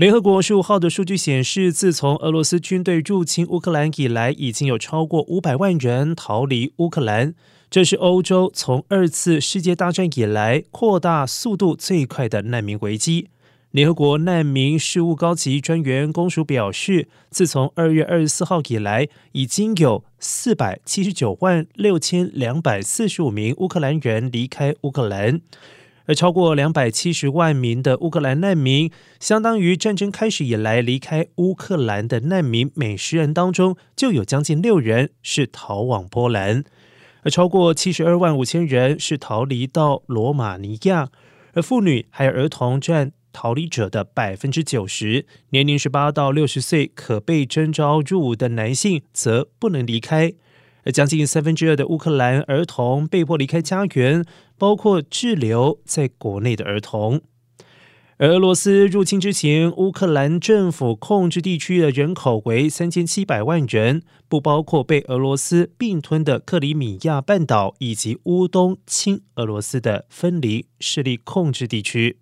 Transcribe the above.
联合国十五号的数据显示，自从俄罗斯军队入侵乌克兰以来，已经有超过五百万人逃离乌克兰。这是欧洲从二次世界大战以来扩大速度最快的难民危机。联合国难民事务高级专员公署表示，自从二月二十四号以来，已经有四百七十九万六千两百四十五名乌克兰人离开乌克兰。而超过两百七十万名的乌克兰难民，相当于战争开始以来离开乌克兰的难民每十人当中，就有将近六人是逃往波兰，而超过七十二万五千人是逃离到罗马尼亚，而妇女还有儿童占逃离者的百分之九十，年龄十八到六十岁可被征召入伍的男性则不能离开。而将近三分之二的乌克兰儿童被迫离开家园，包括滞留在国内的儿童。而俄罗斯入侵之前，乌克兰政府控制地区的人口为三千七百万人，不包括被俄罗斯并吞的克里米亚半岛以及乌东亲俄罗斯的分离势力控制地区。